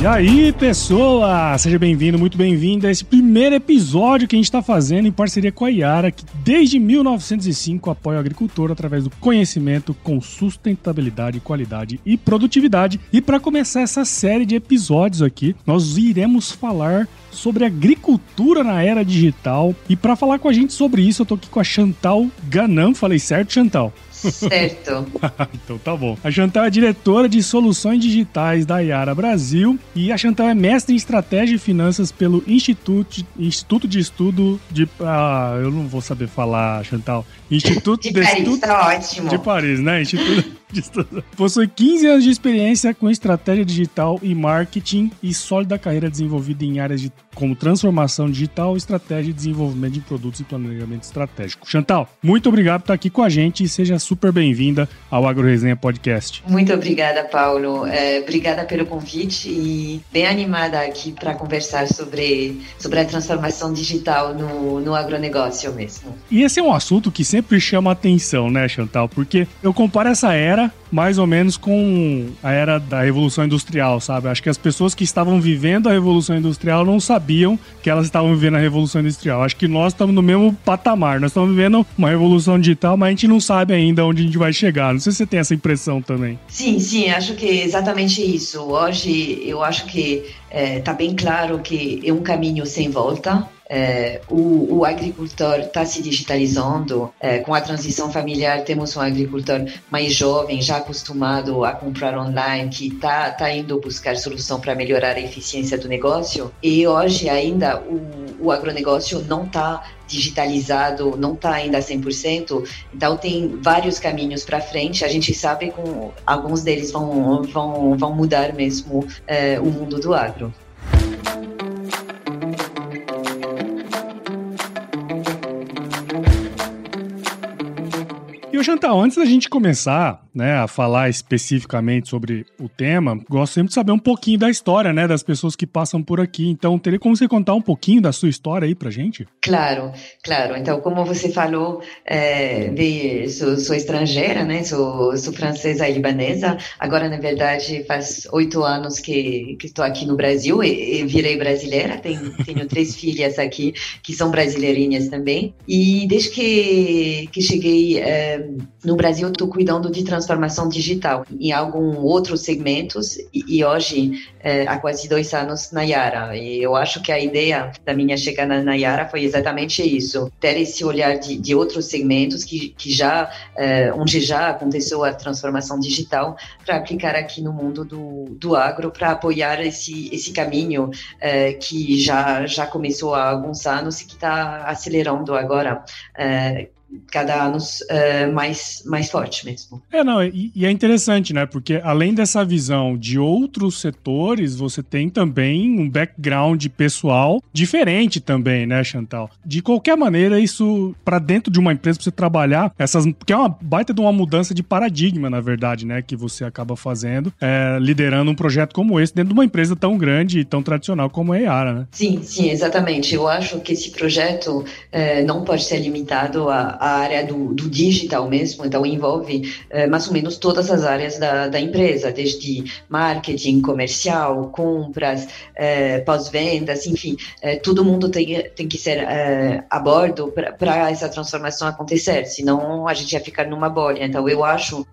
E aí, pessoa! Seja bem-vindo, muito bem-vindo a esse primeiro episódio que a gente está fazendo em parceria com a Iara, que desde 1905 apoia o agricultor através do conhecimento com sustentabilidade, qualidade e produtividade. E para começar essa série de episódios aqui, nós iremos falar sobre agricultura na era digital. E para falar com a gente sobre isso, eu tô aqui com a Chantal Ganam. Falei certo, Chantal? Certo. então tá bom. A Chantal é diretora de soluções digitais da Iara Brasil e a Chantal é mestre em estratégia e finanças pelo Instituto, Instituto de Estudo de. Ah, eu não vou saber falar, Chantal. Instituto de, de Paris, Estudo tá ótimo. De Paris, né? Instituto. Possui 15 anos de experiência com estratégia digital e marketing e sólida carreira desenvolvida em áreas de, como transformação digital, estratégia e desenvolvimento de produtos e planejamento estratégico. Chantal, muito obrigado por estar aqui com a gente e seja super bem-vinda ao AgroResenha Podcast. Muito obrigada, Paulo. É, obrigada pelo convite e bem animada aqui para conversar sobre, sobre a transformação digital no, no agronegócio mesmo. E esse é um assunto que sempre sempre chama atenção, né, Chantal? Porque eu comparo essa era mais ou menos com a era da Revolução Industrial, sabe? Acho que as pessoas que estavam vivendo a Revolução Industrial não sabiam que elas estavam vivendo a Revolução Industrial. Acho que nós estamos no mesmo patamar. Nós estamos vivendo uma revolução digital, mas a gente não sabe ainda onde a gente vai chegar. Não sei se você tem essa impressão também. Sim, sim, acho que é exatamente isso. Hoje eu acho que está eh, é, bem claro que é um caminho sem volta. É, o, o, agricultor está se digitalizando. É, com a transição familiar, temos um agricultor mais jovem, já acostumado a comprar online, que está tá indo buscar solução para melhorar a eficiência do negócio. E hoje ainda o, o agronegócio não está digitalizado, não está ainda 100%, então tem vários caminhos para frente. A gente sabe que alguns deles vão, vão, vão mudar mesmo é, o mundo do agro. O Chantal, antes da gente começar né, a falar especificamente sobre o tema, gosto sempre de saber um pouquinho da história, né, das pessoas que passam por aqui. Então, teria como você contar um pouquinho da sua história aí pra gente? Claro, claro. Então, como você falou, é, de, sou, sou, estrangeira, né, sou, sou francesa e libanesa. Agora, na verdade, faz oito anos que, estou aqui no Brasil e, e virei brasileira. Tenho, tenho três filhas aqui que são brasileirinhas também. E desde que, que cheguei é, no Brasil, estou cuidando de transformação digital em alguns outros segmentos e, e hoje, é, há quase dois anos, na Yara. E eu acho que a ideia da minha chegada na Yara foi exatamente isso: ter esse olhar de, de outros segmentos que, que já, é, onde já aconteceu a transformação digital, para aplicar aqui no mundo do, do agro, para apoiar esse, esse caminho é, que já, já começou há alguns anos e que está acelerando agora cada ano uh, mais, mais forte mesmo. É, não, e, e, é interessante, né? Porque além dessa visão de outros setores, você tem também um background pessoal diferente também, né, Chantal? De qualquer maneira, isso, para dentro de uma empresa, pra você trabalhar, essas, que é uma baita de uma mudança de paradigma, na verdade, né? Que você acaba fazendo, é, liderando um projeto como esse dentro de uma empresa tão grande e tão tradicional como é a Yara, né? Sim, sim, exatamente. Eu acho que esse projeto é, não pode ser limitado a a área do, do digital mesmo, então envolve eh, mais ou menos todas as áreas da, da empresa, desde marketing, comercial, compras, eh, pós-vendas, enfim, eh, todo mundo tem, tem que ser a bordo para essa transformação acontecer, senão a gente ia ficar numa bolha. Então eu acho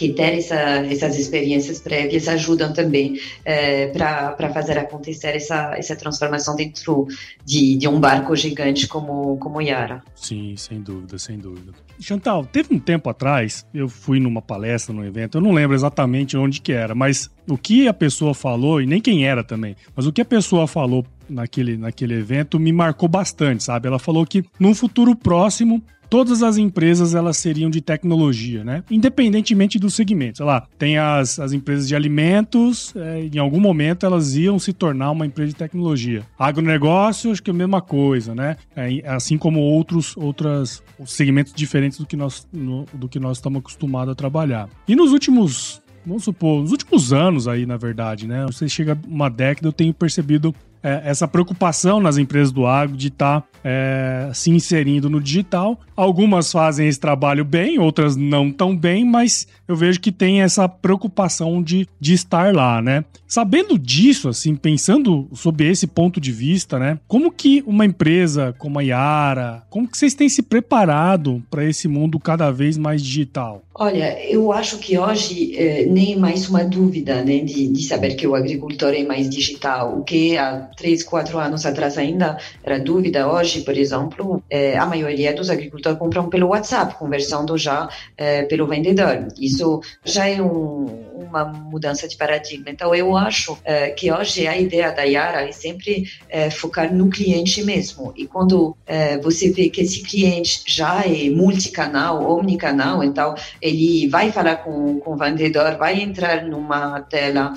que ter essa, essas experiências prévias ajudam também é, para fazer acontecer essa, essa transformação dentro de, de um barco gigante como, como Yara. Sim, sem dúvida, sem dúvida. Chantal, teve um tempo atrás, eu fui numa palestra, num evento, eu não lembro exatamente onde que era, mas o que a pessoa falou, e nem quem era também, mas o que a pessoa falou naquele, naquele evento me marcou bastante, sabe? Ela falou que num futuro próximo todas as empresas elas seriam de tecnologia, né? Independentemente do segmento. Sei lá, tem as, as empresas de alimentos, é, em algum momento elas iam se tornar uma empresa de tecnologia. Agronegócio, acho que é a mesma coisa, né? É, assim como outros outras segmentos diferentes do que nós, no, do que nós estamos acostumados a trabalhar. E nos últimos vamos supor, nos últimos anos aí, na verdade, né? Você chega uma década, eu tenho percebido é, essa preocupação nas empresas do agro de estar tá, é, se inserindo no digital. Algumas fazem esse trabalho bem, outras não tão bem, mas eu vejo que tem essa preocupação de, de estar lá, né? Sabendo disso, assim, pensando sob esse ponto de vista, né? Como que uma empresa como a Yara, como que vocês têm se preparado para esse mundo cada vez mais digital? Olha, eu acho que hoje eh, nem mais uma dúvida né, de, de, saber que o agricultor é mais digital. O que há três, quatro anos atrás ainda era dúvida, hoje, por exemplo, eh, a maioria dos agricultores compram pelo WhatsApp, conversando já eh, pelo vendedor. Isso já é um, uma mudança de paradigma. Então, eu acho eh, que hoje a ideia da Yara é sempre eh, focar no cliente mesmo. E quando eh, você vê que esse cliente já é multicanal, omnicanal, então ele vai falar com, com o vendedor, vai entrar numa tela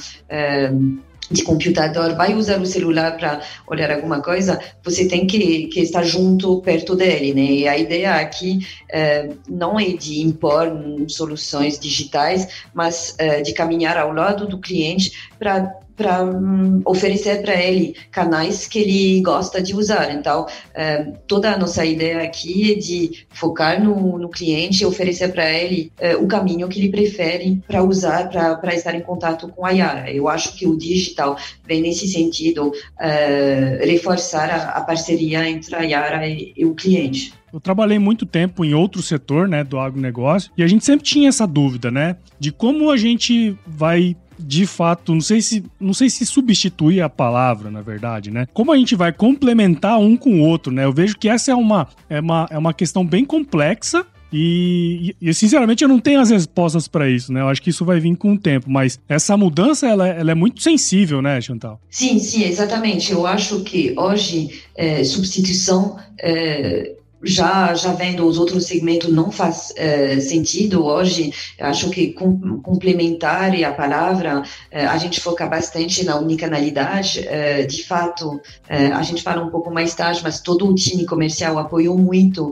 de computador, vai usar o celular para olhar alguma coisa, você tem que, que estar junto, perto dele, né? E a ideia aqui é, não é de impor soluções digitais, mas é, de caminhar ao lado do cliente para para um, oferecer para ele canais que ele gosta de usar. Então, é, toda a nossa ideia aqui é de focar no, no cliente e oferecer para ele é, o caminho que ele prefere para usar, para estar em contato com a Yara. Eu acho que o digital vem nesse sentido é, reforçar a, a, parceria entre a Yara e, e o cliente. Eu trabalhei muito tempo em outro setor, né, do agronegócio, e a gente sempre tinha essa dúvida, né, de como a gente vai de fato, não sei se não sei se substitui a palavra, na verdade, né? Como a gente vai complementar um com o outro, né? Eu vejo que essa é uma, é uma, é uma questão bem complexa e, e, sinceramente eu não tenho as respostas para isso, né? Eu acho que isso vai vir com o tempo, mas essa mudança ela, ela é muito sensível, né, Chantal? Sim, sim, exatamente. Eu acho que hoje é, substituição é já já vendo os outros segmentos não faz é, sentido hoje acho que com, complementar a palavra é, a gente foca bastante na unicanalidade é, de fato a gente fala um pouco mais tarde mas todo o time comercial apoiou muito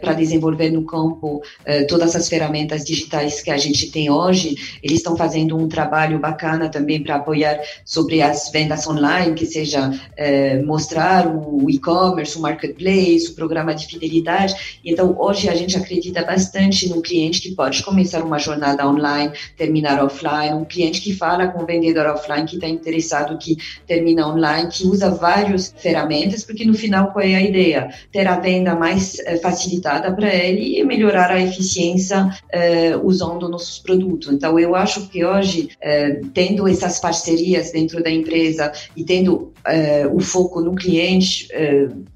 para desenvolver no campo todas as ferramentas digitais que a gente tem hoje. Eles estão fazendo um trabalho bacana também para apoiar sobre as vendas online que seja mostrar o e-commerce o marketplace o programa de fidelidade então, hoje a gente acredita bastante no cliente que pode começar uma jornada online, terminar offline, um cliente que fala com o vendedor offline que está interessado que termina online, que usa várias ferramentas, porque no final qual é a ideia? Ter a venda mais eh, facilitada para ele e melhorar a eficiência eh, usando nossos produtos. Então, eu acho que hoje, eh, tendo essas parcerias dentro da empresa e tendo o foco no cliente,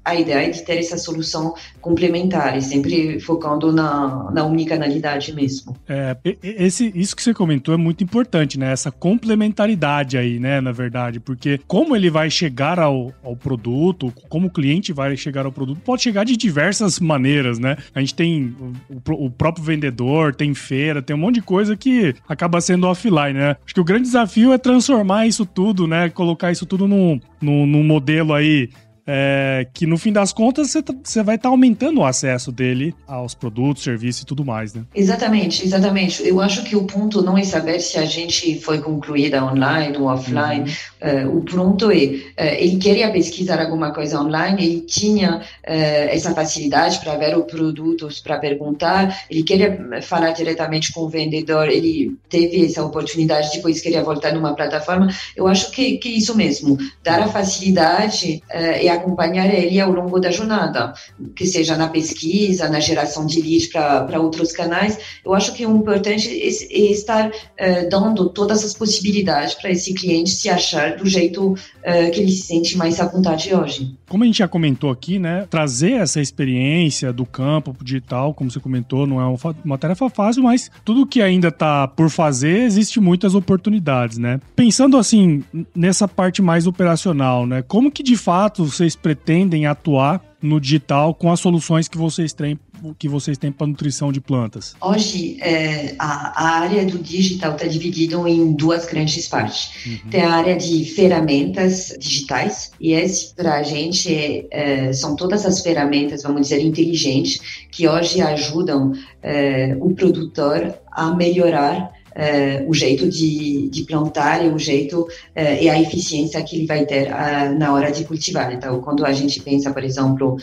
a ideia é de ter essa solução complementares, sempre focando na, na unicanalidade mesmo. É, esse, isso que você comentou é muito importante, né? Essa complementaridade aí, né? Na verdade, porque como ele vai chegar ao, ao produto, como o cliente vai chegar ao produto, pode chegar de diversas maneiras, né? A gente tem o, o próprio vendedor, tem feira, tem um monte de coisa que acaba sendo offline, né? Acho que o grande desafio é transformar isso tudo, né? Colocar isso tudo num, num, num modelo aí é, que no fim das contas você, tá, você vai estar tá aumentando o acesso dele aos produtos, serviços e tudo mais, né? Exatamente, exatamente. Eu acho que o ponto não é saber se a gente foi concluída online ou offline. Uhum. Uh, o ponto é, uh, ele queria pesquisar alguma coisa online, ele tinha uh, essa facilidade para ver os produtos, para perguntar, ele queria falar diretamente com o vendedor, ele teve essa oportunidade, depois queria voltar numa plataforma. Eu acho que, que isso mesmo, dar a facilidade e acompanhar ele ao longo da jornada, que seja na pesquisa, na geração de leads para outros canais. Eu acho que o importante é, é estar uh, dando todas as possibilidades para esse cliente se achar do jeito uh, que ele se sente mais à vontade hoje. Como a gente já comentou aqui, né, trazer essa experiência do campo digital, como você comentou, não é uma, uma tarefa fácil, mas tudo que ainda está por fazer, existe muitas oportunidades, né? Pensando assim, nessa parte mais operacional, né, como que de fato você vocês pretendem atuar no digital com as soluções que vocês têm que vocês têm para nutrição de plantas? Hoje, é, a, a, área do digital está dividida em duas grandes partes. Uhum. Tem a área de ferramentas digitais, e esse, para a gente, é, é, são todas as ferramentas, vamos dizer, inteligentes, que hoje ajudam é, o produtor a melhorar uh, o jeito de, de, plantar e o jeito uh, e a eficiência que ele vai ter uh, na hora de cultivar. Então, quando a gente pensa, por exemplo,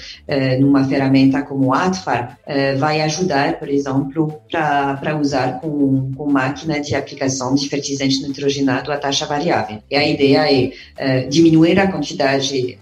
numa ferramenta como Atfar, vai ajudar, por exemplo, para usar com, com máquina de aplicação de fertilizante nitrogenado a taxa variável. E a ideia é diminuir a quantidade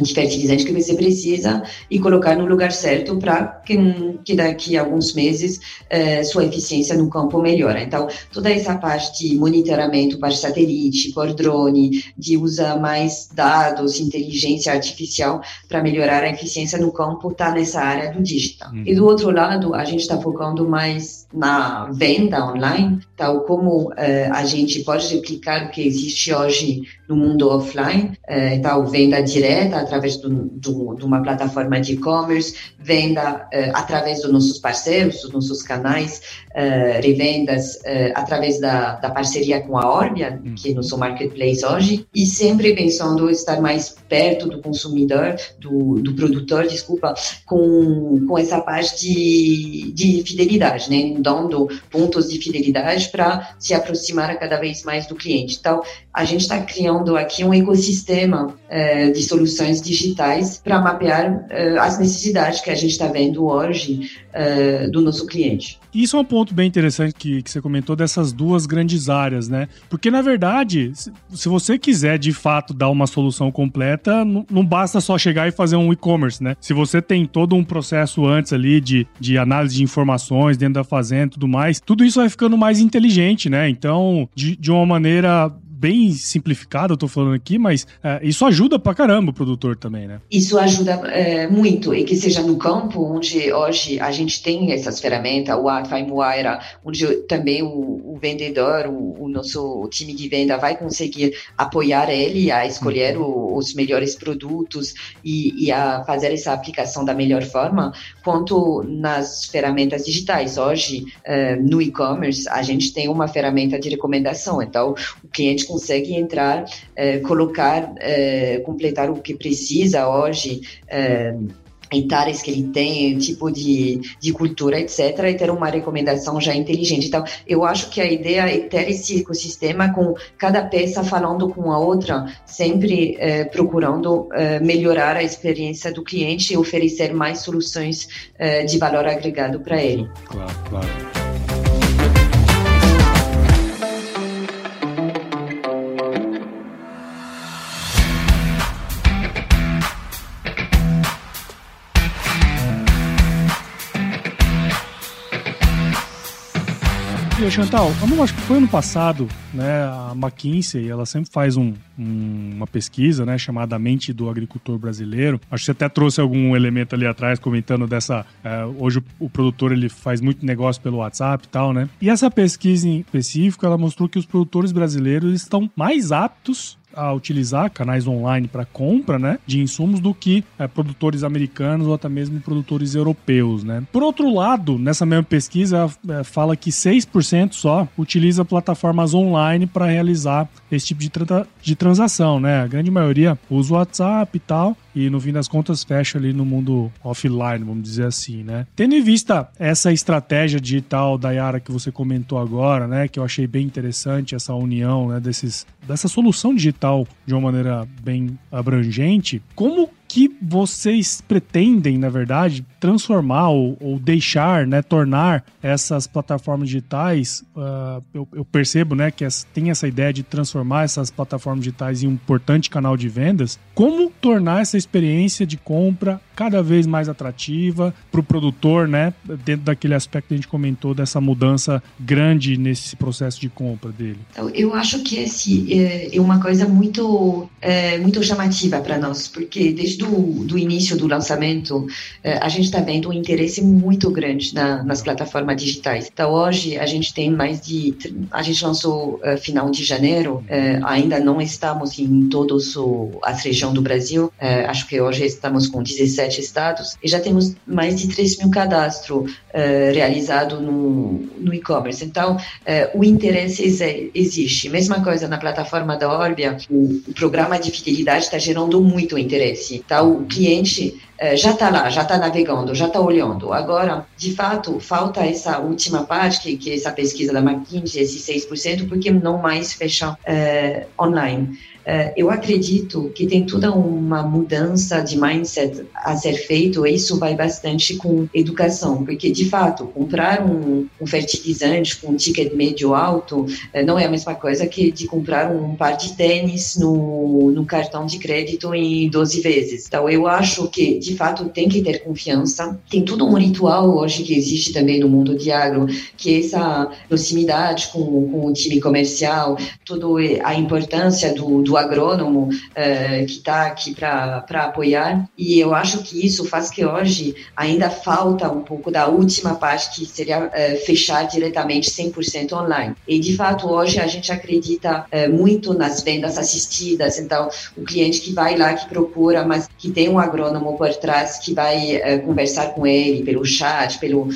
de fertilizante que você precisa e colocar no lugar certo para que, que daqui a alguns meses eh, sua eficiência no campo melhora. Então, toda essa parte de monitoramento por satélite, por drone, de usar mais dados, inteligência artificial para melhorar a eficiência no campo, está nessa área do digital. Uhum. E do outro lado, a gente está focando mais na venda online, tal como eh, a gente pode replicar o que existe hoje no mundo offline, eh, tal venda direta através do, do, de uma plataforma de e-commerce, venda uh, através dos nossos parceiros, dos nossos canais, uh, revendas uh, através da, da, parceria com a Orbia, hum. que é nosso marketplace hoje, e sempre pensando estar mais perto do consumidor, do, do produtor, desculpa, com, com essa parte de, de fidelidade, né? dando pontos de fidelidade para se aproximar cada vez mais do cliente. Então, a gente está criando aqui um ecossistema de soluções digitais para mapear uh, as necessidades que a gente está vendo hoje uh, do nosso cliente. Isso é um ponto bem interessante que, que você comentou dessas duas grandes áreas, né? Porque, na verdade, se, se você quiser de fato dar uma solução completa, não, não basta só chegar e fazer um e-commerce, né? Se você tem todo um processo antes ali de, de análise de informações dentro da fazenda e tudo mais, tudo isso vai ficando mais inteligente, né? Então, de, de uma maneira bem simplificado, eu tô falando aqui, mas é, isso ajuda pra caramba o produtor também, né? Isso ajuda é, muito, e que seja no campo, onde hoje a gente tem essas ferramentas, o Atfai Moaira, onde também o, o vendedor, o, o, nosso time de venda vai conseguir apoiar ele a escolher uhum. o, os melhores produtos e, e, a fazer essa aplicação da melhor forma, quanto nas ferramentas digitais. Hoje, é, no e-commerce, a gente tem uma ferramenta de recomendação, então o cliente consegue entrar, é, colocar, é, completar o que precisa hoje, é, hectares que ele tem, tipo de, de cultura, etc., e ter uma recomendação já inteligente. Então, eu acho que a ideia é ter esse ecossistema com cada peça falando com a outra, sempre eh, procurando eh, melhorar a experiência do cliente e oferecer mais soluções eh, de valor agregado para ele. Claro, claro. E, Chantal, acho que foi ano passado, né, a McKinsey, ela sempre faz um, um, uma pesquisa, né, chamada Mente do Agricultor Brasileiro. Acho que você até trouxe algum elemento ali atrás comentando dessa, é, hoje o, o, produtor ele faz muito negócio pelo WhatsApp e tal, né? E essa pesquisa em específico, ela mostrou que os produtores brasileiros estão mais aptos a utilizar canais online para compra né, de insumos do que é, produtores americanos ou até mesmo produtores europeus. Né? Por outro lado, nessa mesma pesquisa, é, fala que 6% só utiliza plataformas online para realizar esse tipo de, tra de transação. Né? A grande maioria usa o WhatsApp e tal, e no fim das contas fecha ali no mundo offline, vamos dizer assim, né? Tendo em vista essa estratégia digital da Yara que você comentou agora, né, que eu achei bem interessante essa união, né, desses dessa solução digital de uma maneira bem abrangente, como que vocês pretendem, na verdade, transformar ou, ou deixar, né, tornar essas plataformas digitais? Uh, eu, eu, percebo, né, que tem essa ideia de transformar essas plataformas digitais em um importante canal de vendas. Como tornar essa experiência de compra cada vez mais atrativa para o produtor, né, dentro daquele aspecto que a gente comentou dessa mudança grande nesse processo de compra dele? Eu acho que esse é, é uma coisa muito, é, muito chamativa para nós, porque desde do, do início do lançamento, eh, a gente está vendo um interesse muito grande na, nas plataformas digitais. Então, hoje, a gente tem mais de. A gente lançou uh, final de janeiro, uh, ainda não estamos em todas as regiões do Brasil, acho que hoje estamos com 17 17 estados e já temos mais de 3 mil cadastros realizados no, no e-commerce. Então, o interesse existe. Mesma coisa na plataforma da Orbia, o, o programa de fidelidade está gerando muito interesse. Então, o cliente uh, já está lá, já está navegando, já está olhando. Agora, de fato, falta essa última parte, que, que é essa pesquisa da McKinsey, esses 6%, porque não mais fecham online. Eh, eu acredito que tem toda uma mudança de mindset a ser feito e isso vai bastante com educação, porque de fato comprar um, um fertilizante com um ticket médio alto eh, não é a mesma coisa que de comprar um par de tênis no, no cartão de crédito em 12 vezes. Então eu acho que de fato tem que ter confiança. Tem todo um ritual hoje que existe também no mundo de agro, que é essa proximidade com, com o time comercial, toda a importância do, do agrônomo uh, que está aqui para apoiar. E eu acho que isso faz que hoje ainda falta um pouco da última parte, que seria uh, fechar diretamente 100% online. E, de fato, hoje a gente acredita uh, muito nas vendas assistidas. Então, o cliente que vai lá, que procura, mas que tem um agrônomo por trás, que vai conversar com ele pelo chat, pelo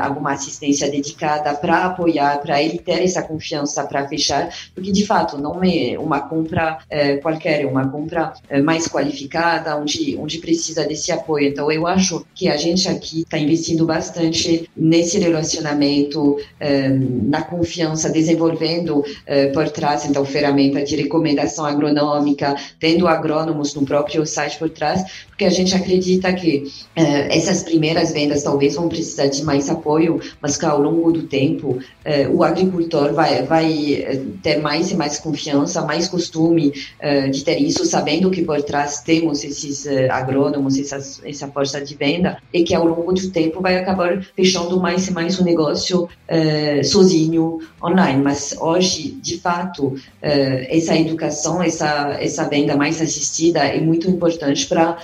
alguma assistência dedicada para apoiar, para ele ter essa confiança para fechar, porque, de fato, não é uma compra é, qualquer, uma compra é, mais qualificada, onde, onde precisa desse apoio. Então, eu acho que a gente aqui está investindo bastante nesse relacionamento, é, na confiança, desenvolvendo é, por trás, então, ferramenta de recomendação agronômica, tendo agrônomos no próprio site por trás, porque a gente acredita que é, essas primeiras vendas talvez vão precisar de mais apoio, mas que ao longo do tempo é, o agricultor vai, vai ter mais e mais confiança, mais costume uh, de ter isso, sabendo que por trás temos esses uh, agrônomos, essas, essa força de venda, e que ao longo do tempo vai acabar fechando mais e mais o negócio uh, sozinho online. Mas hoje, de fato, essa educação, essa, essa venda mais assistida é muito importante para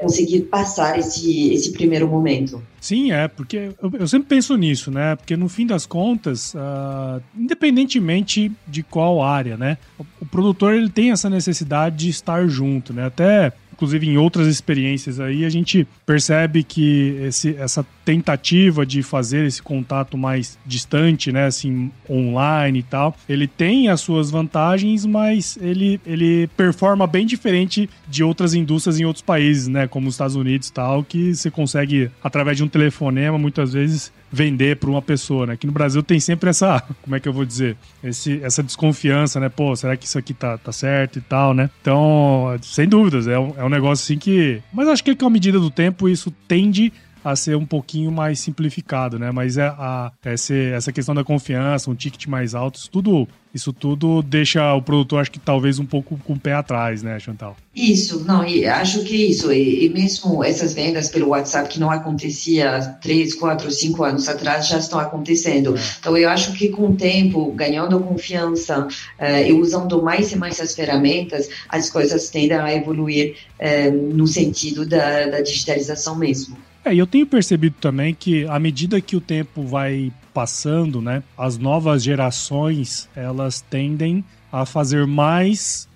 conseguir passar esse, esse primeiro momento. Sim, é, porque eu, eu, sempre penso nisso, né? Porque no fim das contas, uh, independentemente de qual área, né? O, o, produtor ele tem essa necessidade de estar junto, né? Até inclusive em outras experiências aí, a gente percebe que esse, essa tentativa de fazer esse contato mais distante, né, assim, online e tal, ele tem as suas vantagens, mas ele, ele performa bem diferente de outras indústrias em outros países, né, como os Estados Unidos e tal, que você consegue, através de um telefonema, muitas vezes vender para uma pessoa, né? Aqui no Brasil tem sempre essa, como é que eu vou dizer, Esse, essa desconfiança, né? Pô, será que isso aqui tá, tá certo e tal, né? Então, sem dúvidas, é um, é um negócio assim que. Mas acho que com a medida do tempo isso tende a ser um pouquinho mais simplificado, né? Mas é a, essa, essa questão da confiança, um ticket mais alto, isso tudo, isso tudo deixa o produtor, acho que talvez um pouco com o pé atrás, né, Chantal? Isso, não, e acho que isso, e, e mesmo essas vendas pelo WhatsApp que não acontecia três, quatro, cinco anos atrás, já estão acontecendo. É. Então, eu acho que com o tempo, ganhando confiança uh, e usando mais e mais as ferramentas, as coisas tendem a evoluir uh, no sentido da, da digitalização mesmo. É, e eu tenho percebido também que à medida que o tempo vai passando, né, as novas gerações elas tendem a fazer mais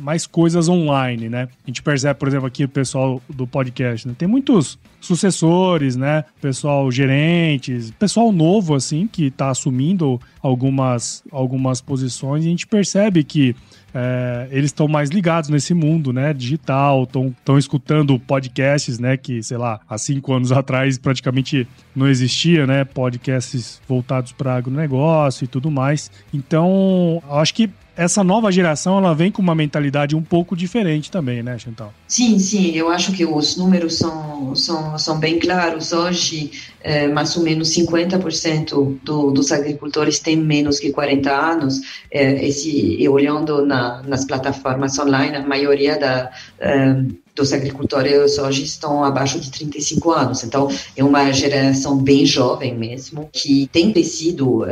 mais coisas online, né? A gente percebe, por exemplo, aqui o pessoal do podcast, né? tem muitos sucessores, né? Pessoal gerentes, pessoal novo assim que está assumindo algumas algumas posições e a gente percebe que é, eles estão mais ligados nesse mundo, né, digital, estão escutando podcasts, né, que, sei lá, há cinco anos atrás praticamente não existia, né, podcasts voltados para agronegócio e tudo mais. Então, acho que essa nova geração ela vem com uma mentalidade um pouco diferente também, né, Chantal? Sim, sim, eu acho que os números são, são, são bem claros. Hoje, é, mais ou menos 50% do, dos agricultores têm menos que 40 anos. É, esse, e olhando na, nas plataformas online, a maioria da, é, dos agricultores hoje estão abaixo de 35 anos. Então, é uma geração bem jovem mesmo, que tem crescido uh,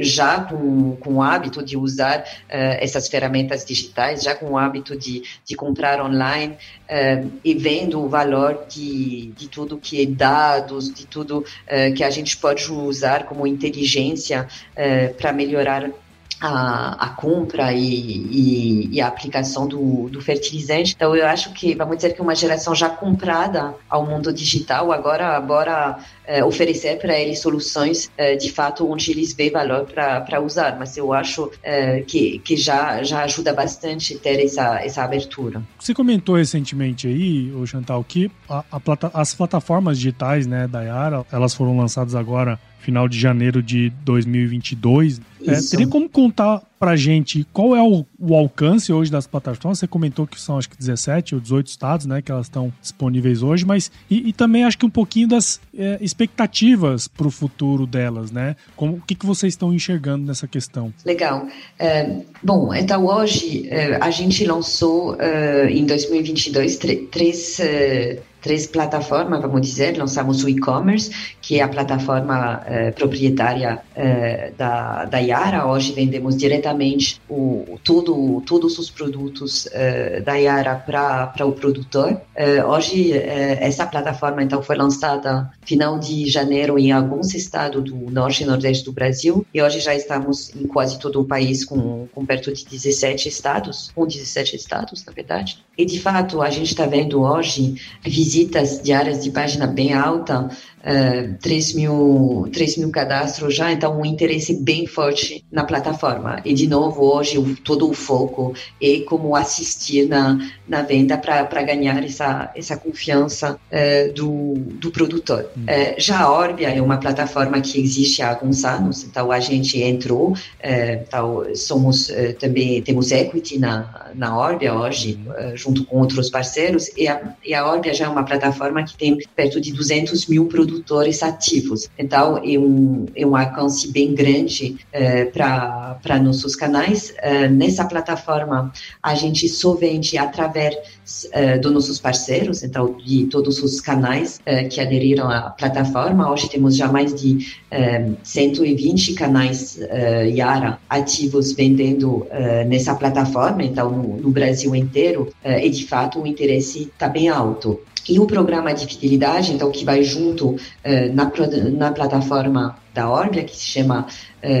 já com, com o hábito de usar uh, essas ferramentas digitais, já com o hábito de, de comprar online uh, e vendo o valor de, de tudo que é dados, de tudo que a gente pode usar como inteligência para melhorar a, a compra e, e, e, a aplicação do, do fertilizante. Então, eu acho que, vamos dizer que uma geração já comprada ao mundo digital, agora, agora é, oferecer para eles soluções é, de fato onde eles veem valor para usar. Mas eu acho é, que, que já, já ajuda bastante ter essa, essa abertura. Você comentou recentemente aí, o Chantal, que a, a plata, as plataformas digitais né, da Yara, elas foram lançadas agora final de janeiro de 2022. É, teria como contar pra gente qual é o, o, alcance hoje das plataformas? Você comentou que são acho que 17 ou 18 estados, né, que elas estão disponíveis hoje, mas e, e também acho que um pouquinho das é, expectativas para o futuro delas, né? Como, o que, que vocês estão enxergando nessa questão? Legal. É, bom, então hoje é, a gente lançou é, em 2022 três é, três plataformas, vamos dizer. Lançamos o e-commerce, que é a plataforma eh, proprietária eh, da, da Yara. Hoje vendemos diretamente o, tudo, todos os produtos eh, da Yara para o produtor. Eh, hoje, eh, essa plataforma então foi lançada final de janeiro em alguns estados do norte e nordeste do Brasil. E hoje já estamos em quase todo o país com, com perto de 17 estados, com 17 estados, na verdade. E de fato, a gente está vendo hoje visitas diárias de página bem alta, uh, 3, mil, 3 mil cadastros já, então um interesse bem forte na plataforma. E de novo, hoje o, todo o foco é como assistir na, na venda para ganhar essa, essa confiança uh, do, do produtor. Hum. Uh, já a Orbia é uma plataforma que existe há alguns anos, então a gente entrou, então somos também, temos equity na, na Orbia hoje, junto com outros parceiros, e a, e a Orbia já é uma plataforma que tem perto de 200 mil produtores ativos. Então, é um, é um alcance bem grande eh, para nossos canais. Eh, nessa plataforma, a gente só vende através eh, dos nossos parceiros, então, de todos os canais que aderiram à plataforma. Hoje temos já mais de 120 canais Yara ativos vendendo nessa plataforma, então, no, no Brasil inteiro, e de fato o interesse está bem alto. E o programa de fidelidade, então, que vai junto na, na plataforma da Orbia, que se chama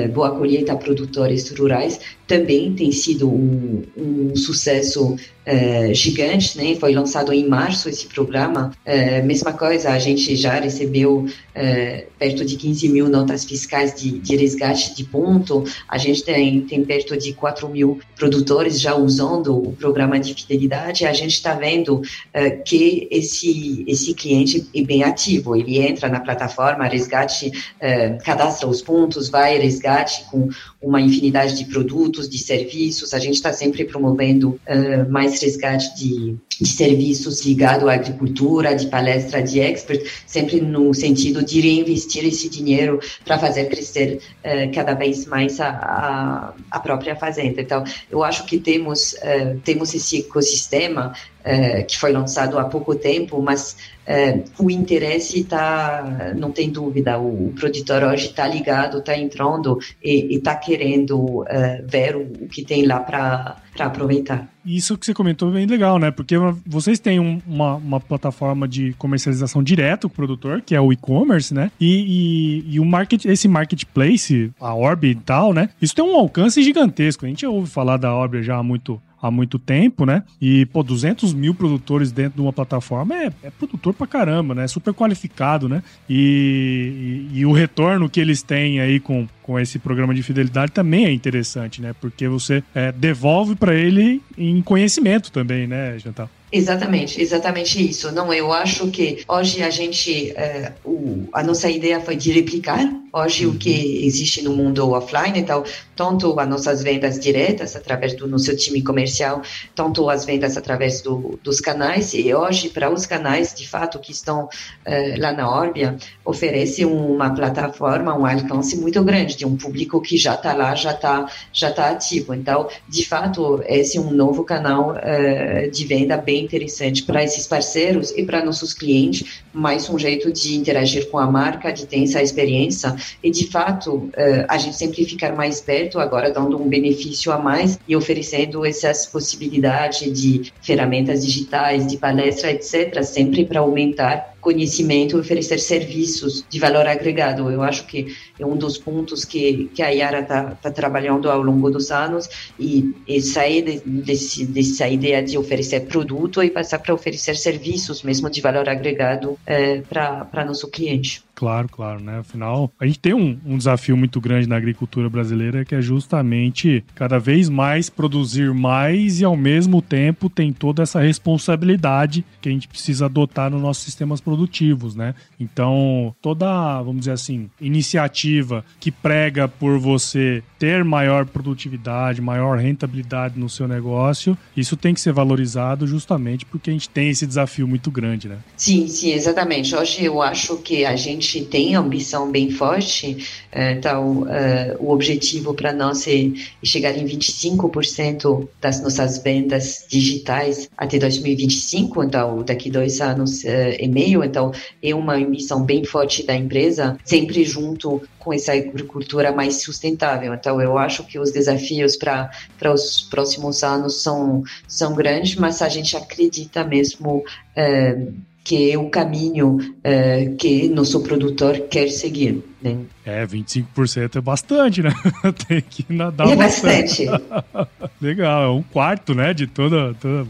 Boa Colheita Produtores Rurais, também tem sido um, um sucesso é, gigante, né? Foi lançado em março esse programa. É, mesma coisa, a gente já recebeu é, perto de 15 mil notas fiscais de, de, resgate de ponto. A gente tem, tem perto de 4 mil produtores já usando o programa de fidelidade. A gente está vendo é, que esse, esse cliente é bem ativo. Ele entra na plataforma, resgate, é, cadastra os pontos, vai resgate com uma infinidade de produtos, de serviços. A gente está sempre promovendo uh, mais resgate de, de serviços ligado à agricultura, de palestra de expert, sempre no sentido de reinvestir esse dinheiro para fazer crescer uh, cada vez mais a, a, a, própria fazenda. Então, eu acho que temos, uh, temos esse ecossistema é, que foi lançado há pouco tempo, mas é, o interesse está, não tem dúvida, o, o produtor hoje está ligado, está entrando e está querendo é, ver o, o, que tem lá para aproveitar. Isso que você comentou é bem legal, né? Porque vocês têm um, uma, uma plataforma de comercialização direto com o produtor, que é o e-commerce, né? E, e, e, o market, esse marketplace, a Orb e tal, né? Isso tem um alcance gigantesco. A gente ouve falar da Orb já há muito há muito tempo, né? E, pô, 200 mil produtores dentro de uma plataforma é, é produtor pra caramba, né? É super qualificado, né? E, e, e, o retorno que eles têm aí com, com esse programa de fidelidade também é interessante, né? Porque você é, devolve para ele em conhecimento também, né, Jantal? Exatamente, exatamente isso. Não, eu acho que hoje a gente, é, o, a nossa ideia foi de replicar hoje uhum. o que existe no mundo offline, então, tanto as nossas vendas diretas através do nosso time comercial, tanto as vendas através do, dos canais, e hoje, para os canais, de fato, que estão é, lá na Orbia, oferece uma plataforma, um alcance muito grande de um público que já está lá, já está já tá ativo. Então, de fato, esse é um novo canal é, de venda bem interessante para esses parceiros e para nossos clientes, mais um jeito de interagir com a marca, de ter essa experiência e, de fato, eh, a gente sempre ficar mais perto, agora dando um benefício a mais e oferecendo essas possibilidades de ferramentas digitais, de palestra, etc., sempre para aumentar conhecimento, oferecer serviços de valor agregado. Eu acho que é um dos pontos que, que a Yara está tá trabalhando ao longo dos anos e, e sair de, desse, dessa ideia de oferecer produto e passar para oferecer serviços mesmo de valor agregado é, para nosso cliente. Claro, claro, né? Afinal, a gente tem um, um, desafio muito grande na agricultura brasileira que é justamente cada vez mais produzir mais e ao mesmo tempo tem toda essa responsabilidade que a gente precisa adotar nos nossos sistemas produtivos, né? Então, toda, vamos dizer assim, iniciativa que prega por você ter maior produtividade, maior rentabilidade no seu negócio, isso tem que ser valorizado justamente porque a gente tem esse desafio muito grande, né? Sim, sim, exatamente. Hoje eu acho que a gente gente tem ambição bem forte, eh, então eh, o objetivo para nós é chegar em 25% das nossas vendas digitais até 2025, então daqui dois anos eh, e meio, então é uma ambição bem forte da empresa, sempre junto com essa agricultura mais sustentável. Então eu acho que os desafios para os próximos anos são são grandes, mas a gente acredita mesmo que é o caminho uh, que nosso produtor quer seguir. Né? É, 25% é bastante, né? Tem que nadar É bastante. Legal, é um quarto, né? De toda. toda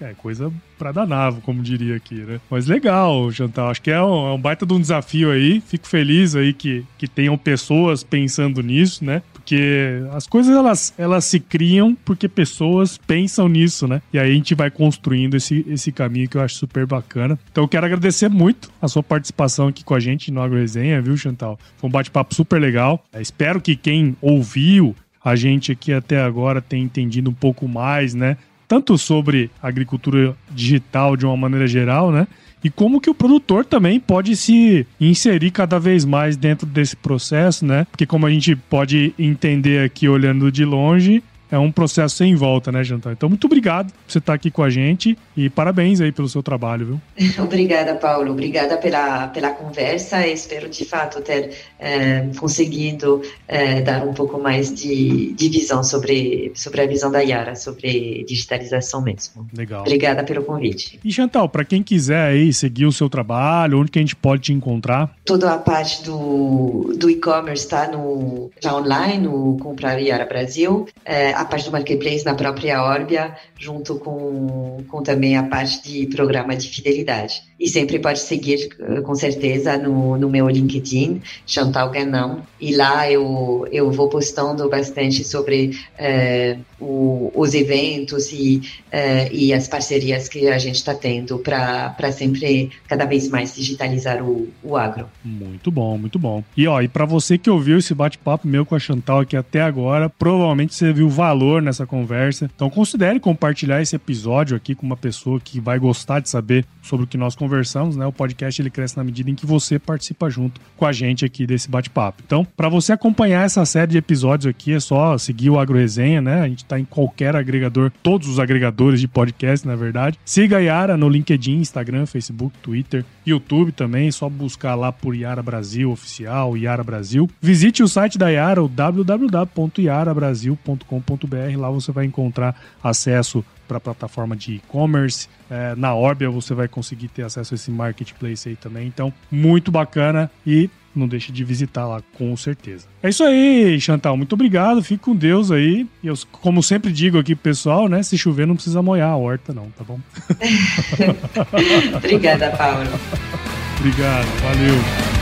é coisa pra danar, como diria aqui, né? Mas legal, Chantal. Acho que é um, é um baita de um desafio aí. Fico feliz aí que, que tenham pessoas pensando nisso, né? Porque as coisas elas, elas se criam porque pessoas pensam nisso, né? E aí a gente vai construindo esse, esse caminho que eu acho super bacana. Então eu quero agradecer muito a sua participação aqui com a gente no Agro Resenha, viu, Chantal? Foi um bate-papo super legal. Eu espero que quem ouviu a gente aqui até agora tenha entendido um pouco mais, né? Tanto sobre agricultura digital de uma maneira geral, né? e como que o produtor também pode se inserir cada vez mais dentro desse processo, né? Porque como a gente pode entender aqui olhando de longe, é um processo sem volta, né, Jantar? Então, muito obrigado por você estar aqui com a gente e parabéns aí pelo seu trabalho, viu? Obrigada, Paulo. Obrigada pela, pela conversa. Espero, de fato, ter é, conseguido é, dar um pouco mais de, de visão sobre, sobre a visão da Yara, sobre digitalização mesmo. Legal. Obrigada pelo convite. E, Chantal, para quem quiser aí seguir o seu trabalho, onde que a gente pode te encontrar? Toda a parte do, do e-commerce está no, já online, no Comprar Yara Brasil. É, a parte do marketplace na própria Orbia, junto com, com também a parte de programa de fidelidade. E sempre pode seguir, eh, com certeza, no, no meu LinkedIn, Chantal Ganão. E lá eu, eu vou postando bastante sobre eh, o, os eventos e, eh, e as parcerias que a gente está tendo para sempre, cada vez mais, digitalizar o, o agro. Muito bom, muito bom. E, ó, e para você que ouviu esse bate-papo meu com a Chantal aqui até agora, provavelmente você viu valor nessa conversa. Então considere compartilhar esse episódio aqui com uma pessoa que vai gostar de saber sobre o que nós conversamos, né? O podcast ele cresce na medida em que você participa junto com a gente aqui desse bate-papo. Então, para você acompanhar essa série de episódios aqui, é só seguir o Agro Resenha, né? A gente tá em qualquer agregador, todos os agregadores de podcast, na verdade. Siga a Yara no LinkedIn, Instagram, Facebook, Twitter, YouTube também, é só buscar lá por Yara Brasil oficial, Yara Brasil. Visite o site da Yara, o www.yarabrasil.com.br Lá você vai encontrar acesso para a plataforma de e-commerce. É, na Orbia você vai conseguir ter acesso a esse marketplace aí também. Então, muito bacana e não deixe de visitar lá, com certeza. É isso aí, Chantal. Muito obrigado. Fique com Deus aí. E eu, como sempre digo aqui pro pessoal, né? Se chover, não precisa molhar a horta, não, tá bom? Obrigada, Paulo. Obrigado, valeu.